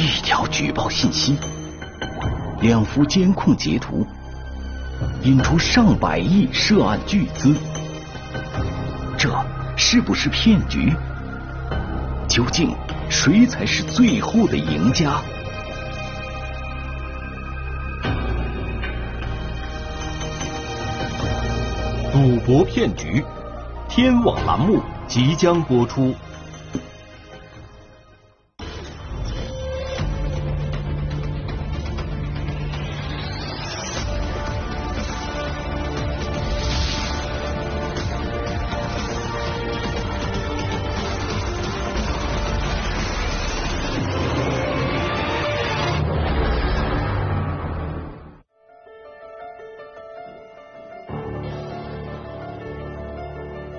一条举报信息，两幅监控截图，引出上百亿涉案巨资，这是不是骗局？究竟谁才是最后的赢家？赌博骗局，天网栏目即将播出。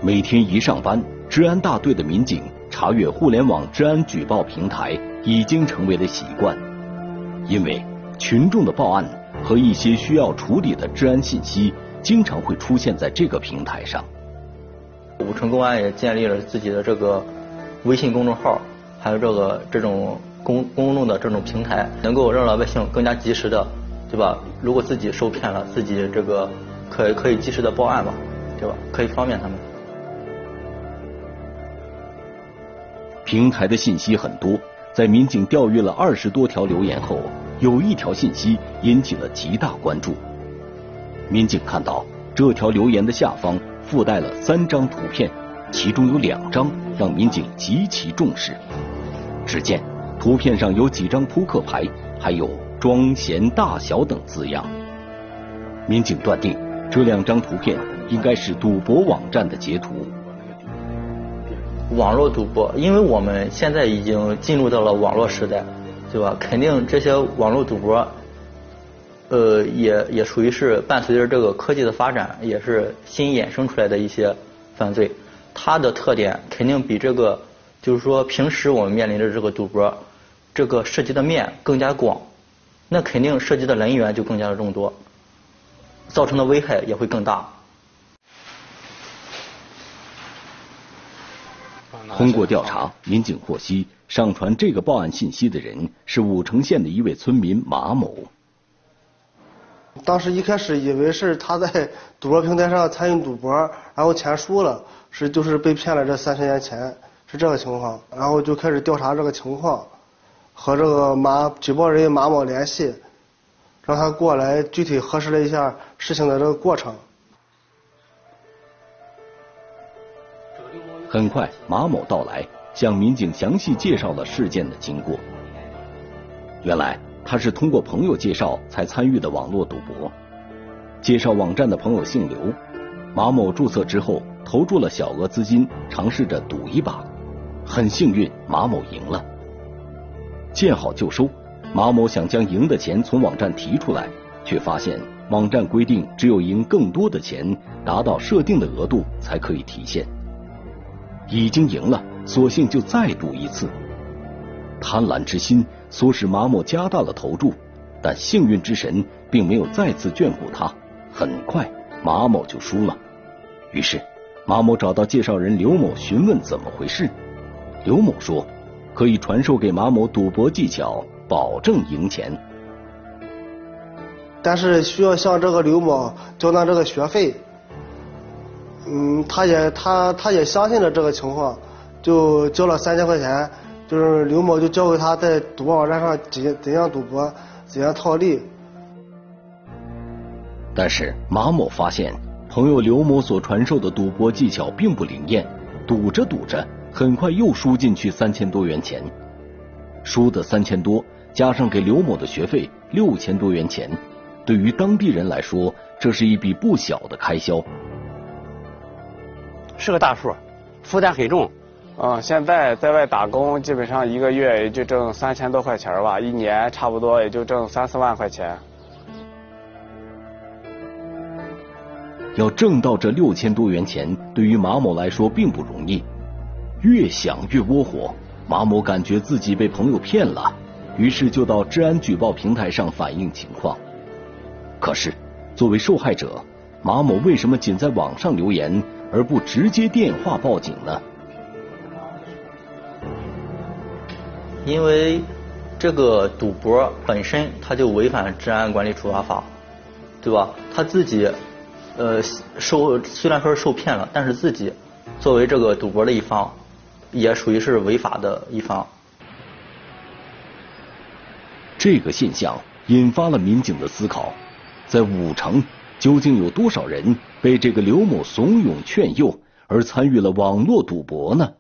每天一上班，治安大队的民警查阅互联网治安举报平台已经成为了习惯，因为群众的报案和一些需要处理的治安信息经常会出现在这个平台上。武城公安也建立了自己的这个微信公众号，还有这个这种公公众的这种平台，能够让老百姓更加及时的，对吧？如果自己受骗了，自己这个可可以及时的报案嘛，对吧？可以方便他们。平台的信息很多，在民警调阅了二十多条留言后，有一条信息引起了极大关注。民警看到这条留言的下方附带了三张图片，其中有两张让民警极其重视。只见图片上有几张扑克牌，还有“庄闲大小”等字样。民警断定这两张图片应该是赌博网站的截图。网络赌博，因为我们现在已经进入到了网络时代，对吧？肯定这些网络赌博，呃，也也属于是伴随着这个科技的发展，也是新衍生出来的一些犯罪。它的特点肯定比这个，就是说平时我们面临的这个赌博，这个涉及的面更加广，那肯定涉及的人员就更加的众多，造成的危害也会更大。通过调查，民警获悉，上传这个报案信息的人是武城县的一位村民马某。当时一开始以为是他在赌博平台上参与赌博，然后钱输了，是就是被骗了这三千元钱，是这个情况。然后就开始调查这个情况，和这个马举报人马某联系，让他过来具体核实了一下事情的这个过程。很快，马某到来，向民警详细介绍了事件的经过。原来他是通过朋友介绍才参与的网络赌博。介绍网站的朋友姓刘，马某注册之后投注了小额资金，尝试着赌一把。很幸运，马某赢了。见好就收，马某想将赢的钱从网站提出来，却发现网站规定只有赢更多的钱，达到设定的额度才可以提现。已经赢了，索性就再赌一次。贪婪之心唆使马某加大了投注，但幸运之神并没有再次眷顾他。很快，马某就输了。于是，马某找到介绍人刘某询问怎么回事。刘某说，可以传授给马某赌博技巧，保证赢钱。但是需要向这个刘某交纳这个学费。嗯，他也他他也相信了这个情况，就交了三千块钱，就是刘某就教给他在赌博网站上怎怎样赌博，怎样套利。但是马某发现，朋友刘某所传授的赌博技巧并不灵验，赌着赌着，很快又输进去三千多元钱，输的三千多，加上给刘某的学费六千多元钱，对于当地人来说，这是一笔不小的开销。是个大数，负担很重。嗯，现在在外打工，基本上一个月也就挣三千多块钱吧，一年差不多也就挣三四万块钱。要挣到这六千多元钱，对于马某来说并不容易。越想越窝火，马某感觉自己被朋友骗了，于是就到治安举报平台上反映情况。可是，作为受害者，马某为什么仅在网上留言？而不直接电话报警呢？因为这个赌博本身它就违反治安管理处罚法，对吧？他自己呃受虽然说是受骗了，但是自己作为这个赌博的一方，也属于是违法的一方。这个现象引发了民警的思考，在武城究竟有多少人被这个刘某怂恿劝诱而参与了网络赌博呢？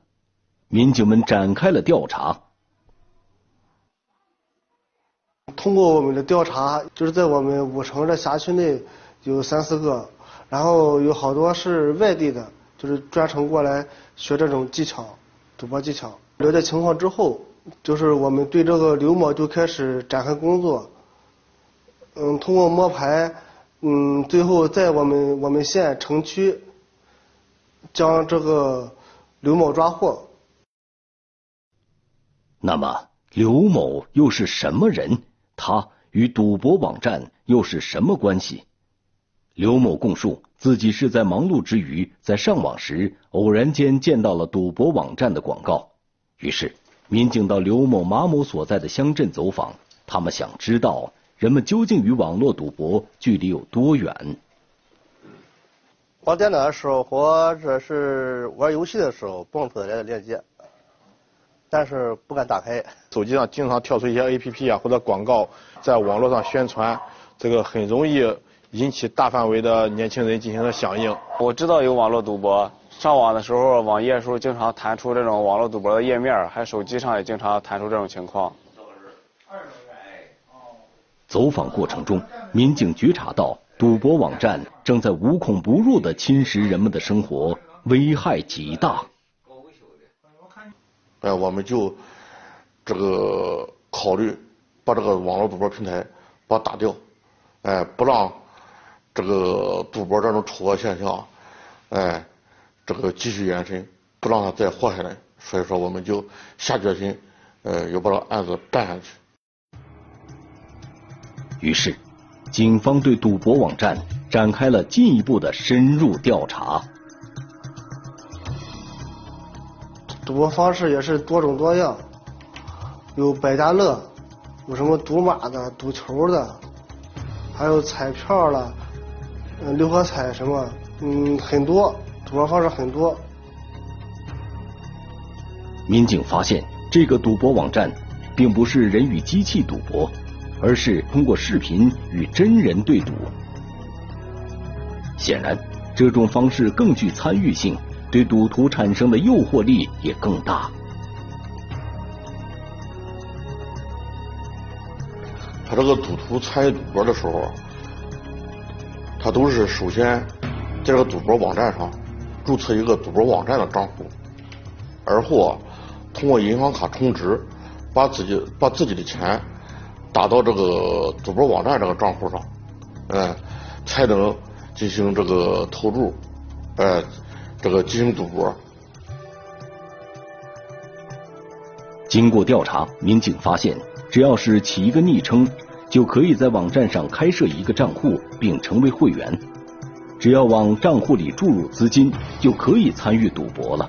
民警们展开了调查。通过我们的调查，就是在我们武城这辖区内有三四个，然后有好多是外地的，就是专程过来学这种技巧，赌博技巧。了解情况之后。就是我们对这个刘某就开始展开工作，嗯，通过摸排，嗯，最后在我们我们县城区将这个刘某抓获。那么刘某又是什么人？他与赌博网站又是什么关系？刘某供述，自己是在忙碌之余，在上网时偶然间见到了赌博网站的广告，于是。民警到刘某、马某所在的乡镇走访，他们想知道人们究竟与网络赌博距离有多远。玩电脑的时候或者是玩游戏的时候蹦出来的链接，但是不敢打开。手机上经常跳出一些 APP 啊或者广告，在网络上宣传，这个很容易引起大范围的年轻人进行了响应。我知道有网络赌博。上网的时候，网页时候经常弹出这种网络赌博的页面，还手机上也经常弹出这种情况。走访过程中，民警觉察到赌博网站正在无孔不入的侵蚀人们的生活，危害极大。哎，我们就这个考虑把这个网络赌博平台把它打掉，哎，不让这个赌博这种丑恶现象，哎。这个继续延伸，不让它再活下来，所以说我们就下决心，呃，要把这案子办下去。于是，警方对赌博网站展开了进一步的深入调查。赌博方式也是多种多样，有百家乐，有什么赌马的、赌球的，还有彩票了，嗯，六合彩什么，嗯，很多。赌博方式很多。民警发现，这个赌博网站并不是人与机器赌博，而是通过视频与真人对赌。显然，这种方式更具参与性，对赌徒产生的诱惑力也更大。他这个赌徒参与赌博的时候，他都是首先在这个赌博网站上。注册一个赌博网站的账户，而后，通过银行卡充值，把自己把自己的钱打到这个赌博网站这个账户上，嗯，才能进行这个投注，呃，这个进行赌博。经过调查，民警发现，只要是起一个昵称，就可以在网站上开设一个账户，并成为会员。只要往账户里注入资金，就可以参与赌博了。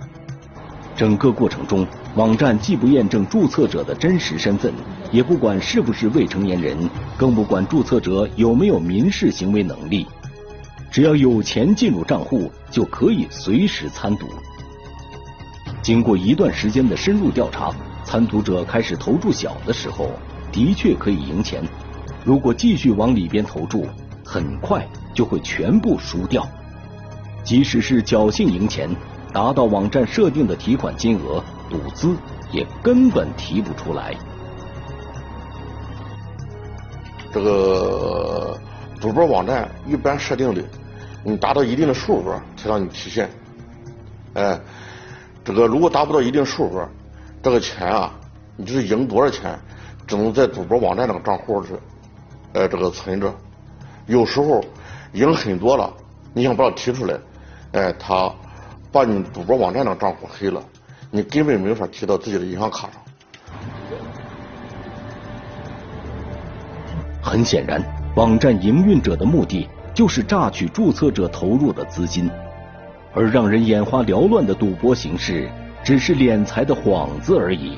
整个过程中，网站既不验证注册者的真实身份，也不管是不是未成年人，更不管注册者有没有民事行为能力。只要有钱进入账户，就可以随时参赌。经过一段时间的深入调查，参赌者开始投注小的时候，的确可以赢钱。如果继续往里边投注，很快。就会全部输掉，即使是侥幸赢钱，达到网站设定的提款金额，赌资也根本提不出来。这个赌博网站一般设定的，你达到一定的数额才让你提现。哎，这个如果达不到一定数额，这个钱啊，你就是赢多少钱，只能在赌博网站那个账户里，哎，这个存着。有时候。赢很多了，你想把它提出来，哎，他把你赌博网站的账户黑了，你根本没法提到自己的银行卡上。很显然，网站营运者的目的就是榨取注册者投入的资金，而让人眼花缭乱的赌博形式，只是敛财的幌子而已。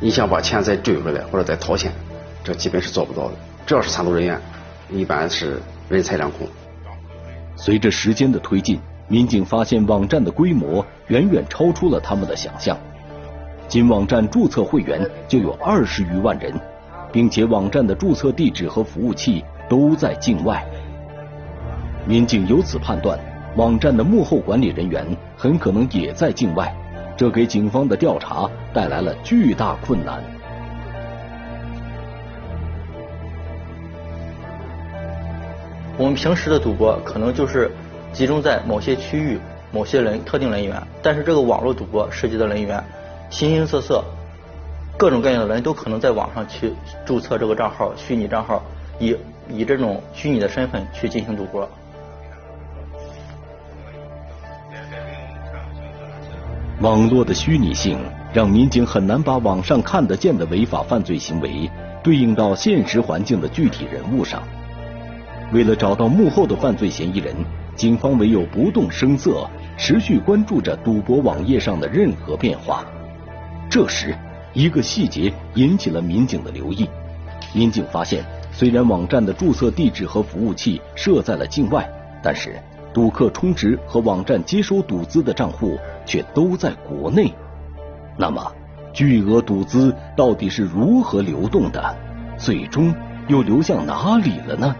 你想把钱再追回来或者再掏钱，这基本是做不到的。只要是参赌人员，一般是人财两空。随着时间的推进，民警发现网站的规模远远超出了他们的想象。仅网站注册会员就有二十余万人，并且网站的注册地址和服务器都在境外。民警由此判断，网站的幕后管理人员很可能也在境外，这给警方的调查带来了巨大困难。我们平时的赌博可能就是集中在某些区域、某些人特定人员，但是这个网络赌博涉及的人员形形色色，各种各样的人都可能在网上去注册这个账号、虚拟账号，以以这种虚拟的身份去进行赌博。网络的虚拟性让民警很难把网上看得见的违法犯罪行为对应到现实环境的具体人物上。为了找到幕后的犯罪嫌疑人，警方唯有不动声色，持续关注着赌博网页上的任何变化。这时，一个细节引起了民警的留意。民警发现，虽然网站的注册地址和服务器设在了境外，但是赌客充值和网站接收赌资的账户却都在国内。那么，巨额赌资到底是如何流动的？最终又流向哪里了呢？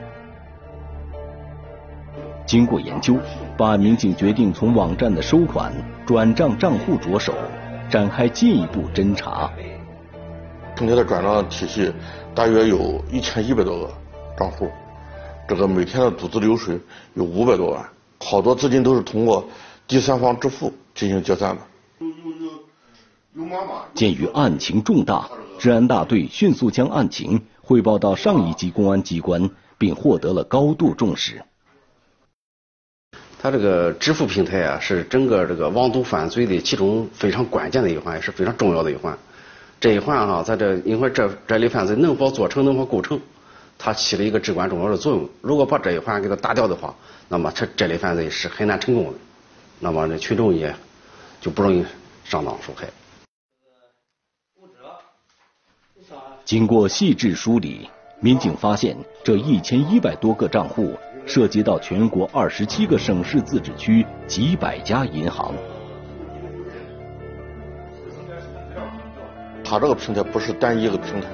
经过研究，办案民警决定从网站的收款、转账账户着手，展开进一步侦查。平台的转账体系大约有一千一百多个账户，这个每天的赌资流水有五百多万，好多资金都是通过第三方支付进行结算的。鉴于案情重大，治安大队迅速将案情汇报到上一级公安机关，并获得了高度重视。它这个支付平台啊，是整个这个网赌犯罪的其中非常关键的一环，也是非常重要的一环。这一环哈，在这因为这这类犯罪能否做成，能否构成，它起了一个至关重要的作用。如果把这一环给它打掉的话，那么这这类犯罪是很难成功的。那么这群众也就不容易上当受害。经过细致梳理，民警发现这一千一百多个账户。涉及到全国二十七个省市自治区几百家银行。它这个平台不是单一一个平台，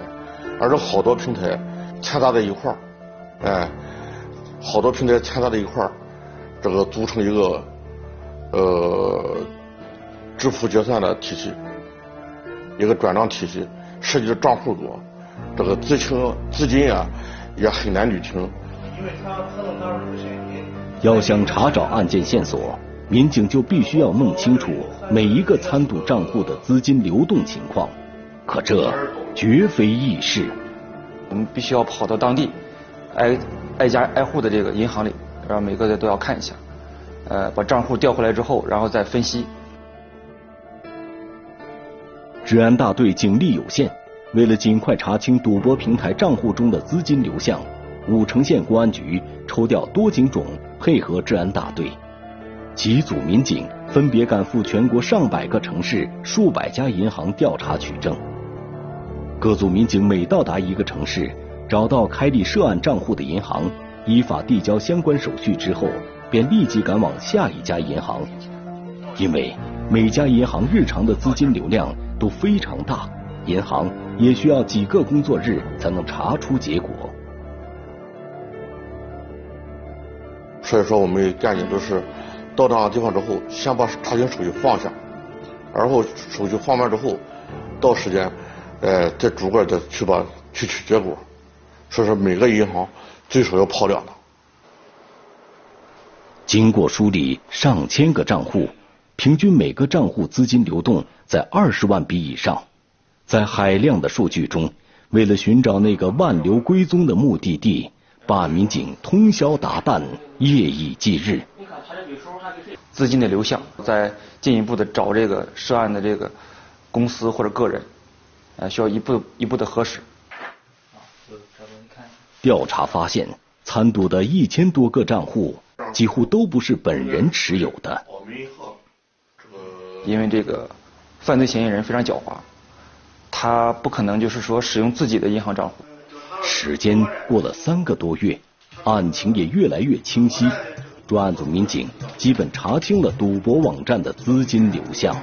而是好多平台掺杂在一块儿，哎，好多平台掺杂在一块儿，这个组成一个呃支付结算的体系，一个转账体系，涉及的账户多，这个资清资金啊也很难捋清。要想查找案件线索，民警就必须要弄清楚每一个参赌账户的资金流动情况。可这绝非易事。我们必须要跑到当地，挨挨家挨户的这个银行里，然后每个都要看一下，呃，把账户调回来之后，然后再分析。治安大队警力有限，为了尽快查清赌博平台账户中的资金流向。武城县公安局抽调多警种配合治安大队，几组民警分别赶赴全国上百个城市、数百家银行调查取证。各组民警每到达一个城市，找到开立涉案账户的银行，依法递交相关手续之后，便立即赶往下一家银行。因为每家银行日常的资金流量都非常大，银行也需要几个工作日才能查出结果。所以说，我们赶紧都是到那个地方之后，先把查询手续放下，然后手续放完之后，到时间，呃，再逐个的去把去取结果。所以说，每个银行最少要跑两趟。经过梳理，上千个账户，平均每个账户资金流动在二十万笔以上。在海量的数据中，为了寻找那个万流归宗的目的地。办案民警通宵达旦，夜以继日。资金的流向，再进一步的找这个涉案的这个公司或者个人，呃，需要一步一步的核实。调查发现，参赌的一千多个账户，几乎都不是本人持有的。因为这个犯罪嫌疑人非常狡猾，他不可能就是说使用自己的银行账户。时间过了三个多月，案情也越来越清晰。专案组民警基本查清了赌博网站的资金流向。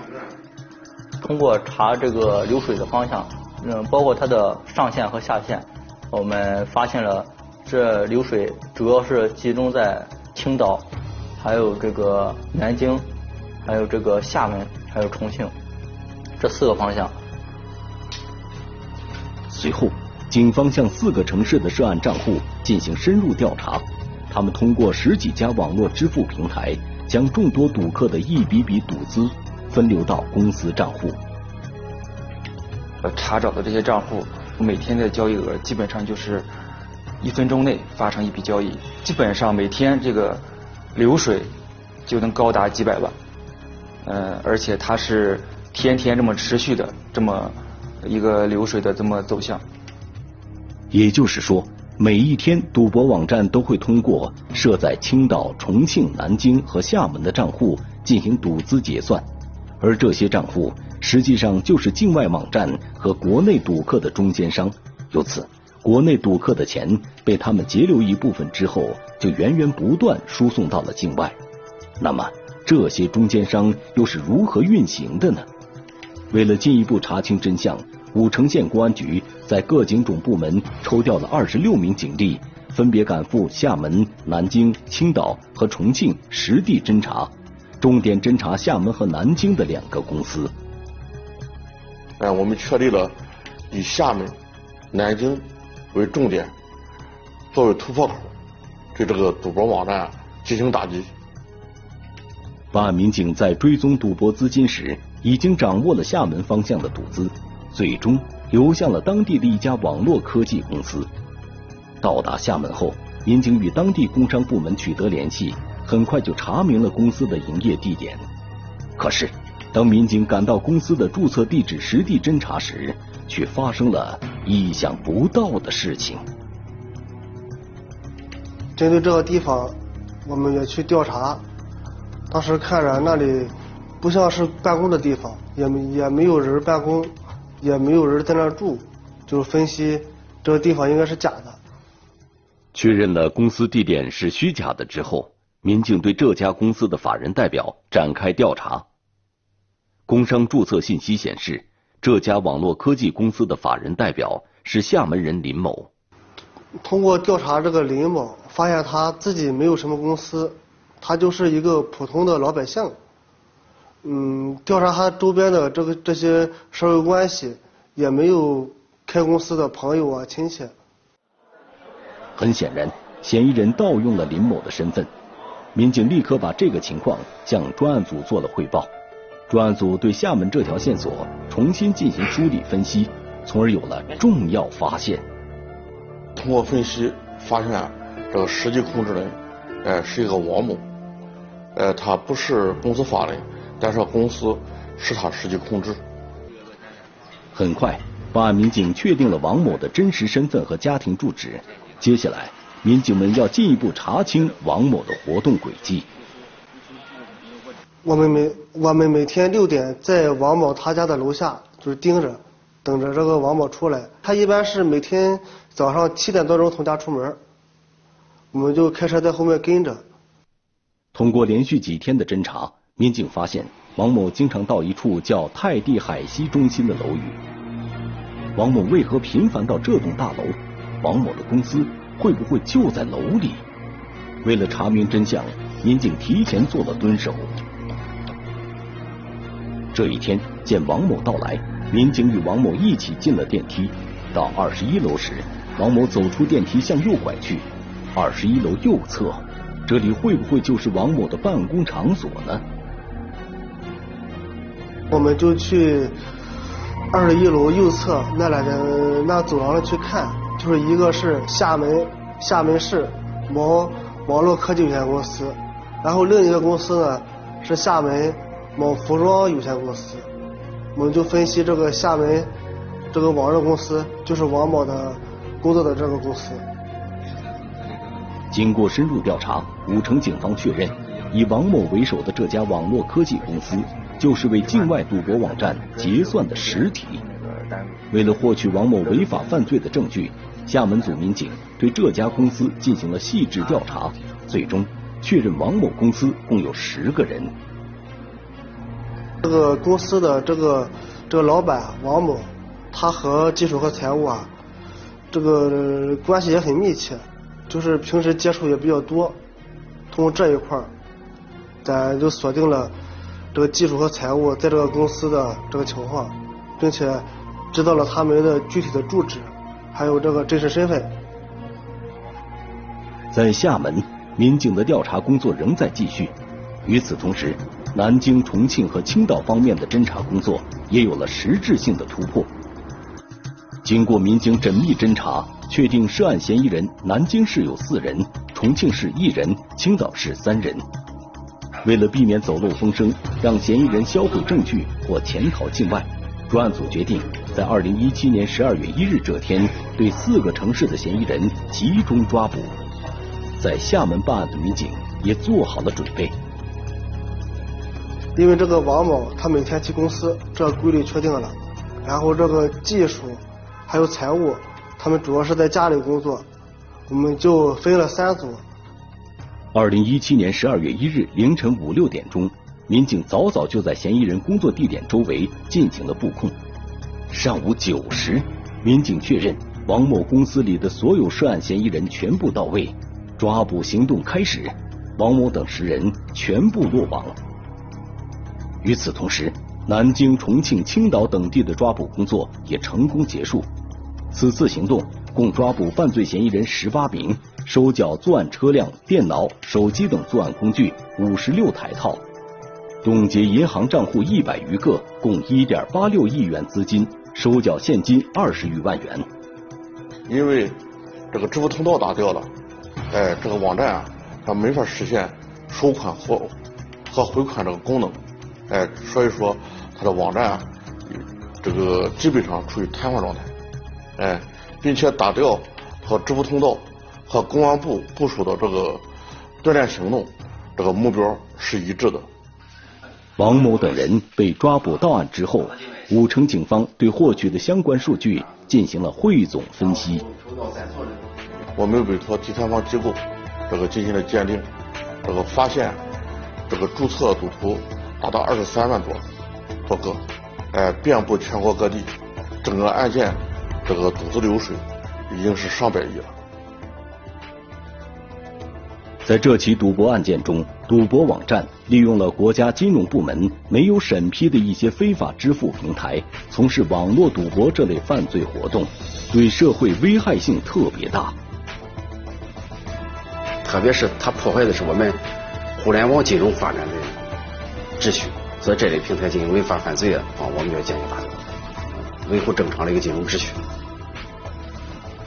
通过查这个流水的方向，嗯，包括它的上线和下线，我们发现了这流水主要是集中在青岛，还有这个南京，还有这个厦门，还有重庆这四个方向。随后，警方向四个城市的涉案账户进行深入调查。他们通过十几家网络支付平台，将众多赌客的一笔笔赌资分流到公司账户。查找的这些账户每天的交易额基本上就是一分钟内发生一笔交易，基本上每天这个流水就能高达几百万。呃，而且它是天天这么持续的这么一个流水的这么走向。也就是说。每一天，赌博网站都会通过设在青岛、重庆、南京和厦门的账户进行赌资结算，而这些账户实际上就是境外网站和国内赌客的中间商。由此，国内赌客的钱被他们截留一部分之后，就源源不断输送到了境外。那么，这些中间商又是如何运行的呢？为了进一步查清真相。武城县公安局在各警种部门抽调了二十六名警力，分别赶赴厦门、南京、青岛和重庆实地侦查，重点侦查厦门和南京的两个公司。哎，我们确立了以厦门、南京为重点，作为突破口，对这个赌博网站进行打击。办案民警在追踪赌博资金时，已经掌握了厦门方向的赌资。最终流向了当地的一家网络科技公司。到达厦门后，民警与当地工商部门取得联系，很快就查明了公司的营业地点。可是，当民警赶到公司的注册地址实地侦查时，却发生了意想不到的事情。针对这个地方，我们也去调查。当时看着那里不像是办公的地方，也也没有人办公。也没有人在那住，就是分析这个地方应该是假的。确认了公司地点是虚假的之后，民警对这家公司的法人代表展开调查。工商注册信息显示，这家网络科技公司的法人代表是厦门人林某。通过调查这个林某，发现他自己没有什么公司，他就是一个普通的老百姓。嗯，调查他周边的这个这些社会关系，也没有开公司的朋友啊亲戚。很显然，嫌疑人盗用了林某的身份。民警立刻把这个情况向专案组做了汇报。专案组对厦门这条线索重新进行梳理分析，从而有了重要发现。通过分析发现，这个实际控制人，呃，是一个王某，呃，他不是公司法人。但是公司是他实际控制。很快，办案民警确定了王某的真实身份和家庭住址。接下来，民警们要进一步查清王某的活动轨迹。我们每我们每天六点在王某他家的楼下就是盯着，等着这个王某出来。他一般是每天早上七点多钟从家出门，我们就开车在后面跟着。通过连续几天的侦查。民警发现，王某经常到一处叫泰地海西中心的楼宇。王某为何频繁到这栋大楼？王某的公司会不会就在楼里？为了查明真相，民警提前做了蹲守。这一天，见王某到来，民警与王某一起进了电梯。到二十一楼时，王某走出电梯向右拐去。二十一楼右侧，这里会不会就是王某的办公场所呢？我们就去二十一楼右侧那两的那走廊上去看，就是一个是厦门厦门市某网络科技有限公司，然后另一个公司呢是厦门某服装有限公司。我们就分析这个厦门这个网络公司就是王某的工作的这个公司。经过深入调查，武城警方确认，以王某为首的这家网络科技公司。就是为境外赌博网站结算的实体。为了获取王某违法犯罪的证据，厦门组民警对这家公司进行了细致调查，最终确认王某公司共有十个人。这个公司的这个这个老板王某，他和技术和财务啊，这个关系也很密切，就是平时接触也比较多。通过这一块儿，咱就锁定了这个技术和财务在这个公司的这个情况，并且知道了他们的具体的住址，还有这个真实身份。在厦门，民警的调查工作仍在继续。与此同时，南京、重庆和青岛方面的侦查工作也有了实质性的突破。经过民警缜密侦查，确定涉案嫌疑人南京市有四人，重庆市一人，青岛市三人。为了避免走漏风声，让嫌疑人销毁证据或潜逃境外，专案组决定在二零一七年十二月一日这天，对四个城市的嫌疑人集中抓捕。在厦门办案的民警也做好了准备，因为这个王某他每天去公司，这规律确定了，然后这个技术还有财务，他们主要是在家里工作，我们就分了三组。二零一七年十二月一日凌晨五六点钟，民警早早就在嫌疑人工作地点周围进行了布控。上午九时，民警确认王某公司里的所有涉案嫌疑人全部到位。抓捕行动开始，王某等十人全部落网。与此同时，南京、重庆、青岛等地的抓捕工作也成功结束。此次行动共抓捕犯罪嫌疑人十八名，收缴作案车辆、电脑、手机等作案工具五十六台套，冻结银行账户一百余个，共一点八六亿元资金，收缴现金二十余万元。因为这个支付通道打掉了。哎，这个网站啊，它没法实现收款或和回款这个功能，哎，所以说它的网站啊，这个基本上处于瘫痪状态，哎，并且打掉和支付通道和公安部部署的这个锻炼行动这个目标是一致的。王某等人被抓捕到案之后，武城警方对获取的相关数据进行了汇总分析。我们委托第三方机构，这个进行了鉴定，这个发现，这个注册赌徒达到二十三万多多个，哎，遍布全国各地，整个案件这个赌资流水已经是上百亿了。在这起赌博案件中，赌博网站利用了国家金融部门没有审批的一些非法支付平台，从事网络赌博这类犯罪活动，对社会危害性特别大。特别是它破坏的是我们互联网金融发展的秩序，所以这类平台进行违法犯罪啊，我们要坚决打击，维护正常的一个金融秩序。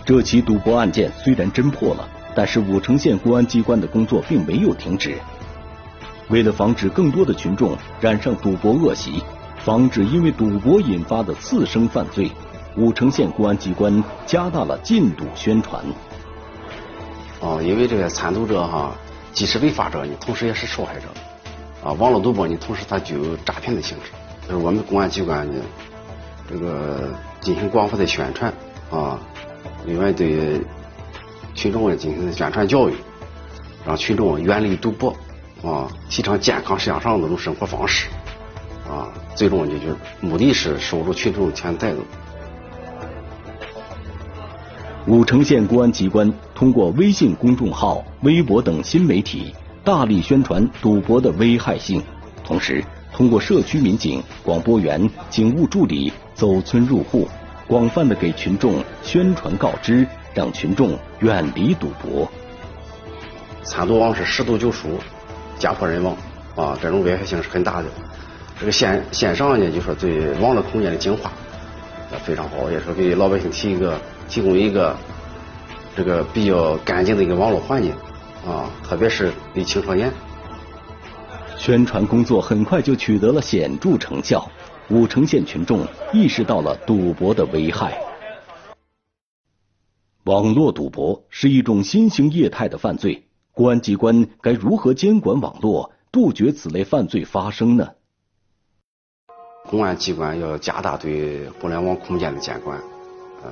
这起赌博案件虽然侦破了，但是武城县公安机关的工作并没有停止。为了防止更多的群众染上赌博恶习，防止因为赌博引发的次生犯罪，武城县公安机关加大了禁赌宣传。哦，因为这个参赌者哈，既是违法者呢，同时也是受害者。啊，网络赌博呢，同时它具有诈骗的性质。就是我们公安机关呢，这个进行广泛的宣传啊，另外对群众进行宣传教育，让群众远离赌博啊，提倡健康向上的这种生活方式啊，最终呢就是目的是守住群众钱袋子。武城县公安机关通过微信公众号、微博等新媒体，大力宣传赌博的危害性，同时通过社区民警、广播员、警务助理走村入户，广泛的给群众宣传告知，让群众远离赌博。参赌网是十赌九输，家破人亡啊，这种危害性是很大的。这个线线上呢，就说对网络空间的净化非常好，也是给老百姓提一个。提供一个这个比较干净的一个网络环境啊，特别是对青少年。宣传工作很快就取得了显著成效，武城县群众意识到了赌博的危害。网络赌博是一种新型业态的犯罪，公安机关该如何监管网络，杜绝此类犯罪发生呢？公安机关要加大对互联网空间的监管，呃，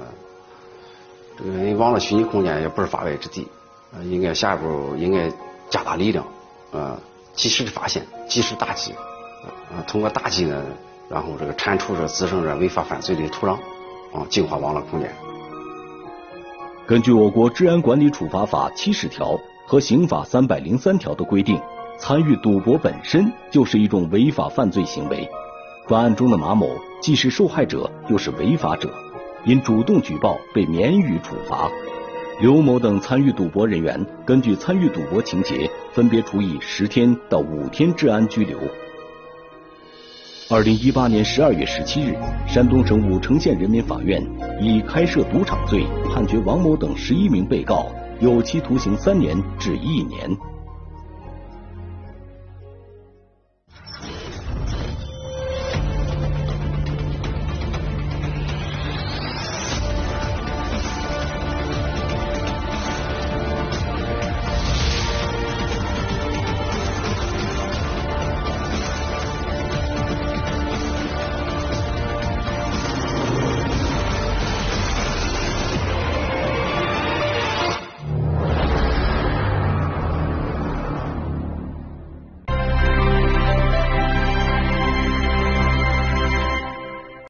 这个网络虚拟空间也不是法外之地，呃，应该下一步应该加大力量，呃，及时的发现，及时打击，呃，通过打击呢，然后这个铲除这滋生这违法犯罪的土壤，啊，净化网络空间。根据我国治安管理处罚法七十条和刑法三百零三条的规定，参与赌博本身就是一种违法犯罪行为。本案中的马某既是受害者又是违法者，因主动举报被免予处罚。刘某等参与赌博人员根据参与赌博情节，分别处以十天到五天治安拘留。二零一八年十二月十七日，山东省武城县人民法院以开设赌场罪判决王某等十一名被告有期徒刑三年至一年。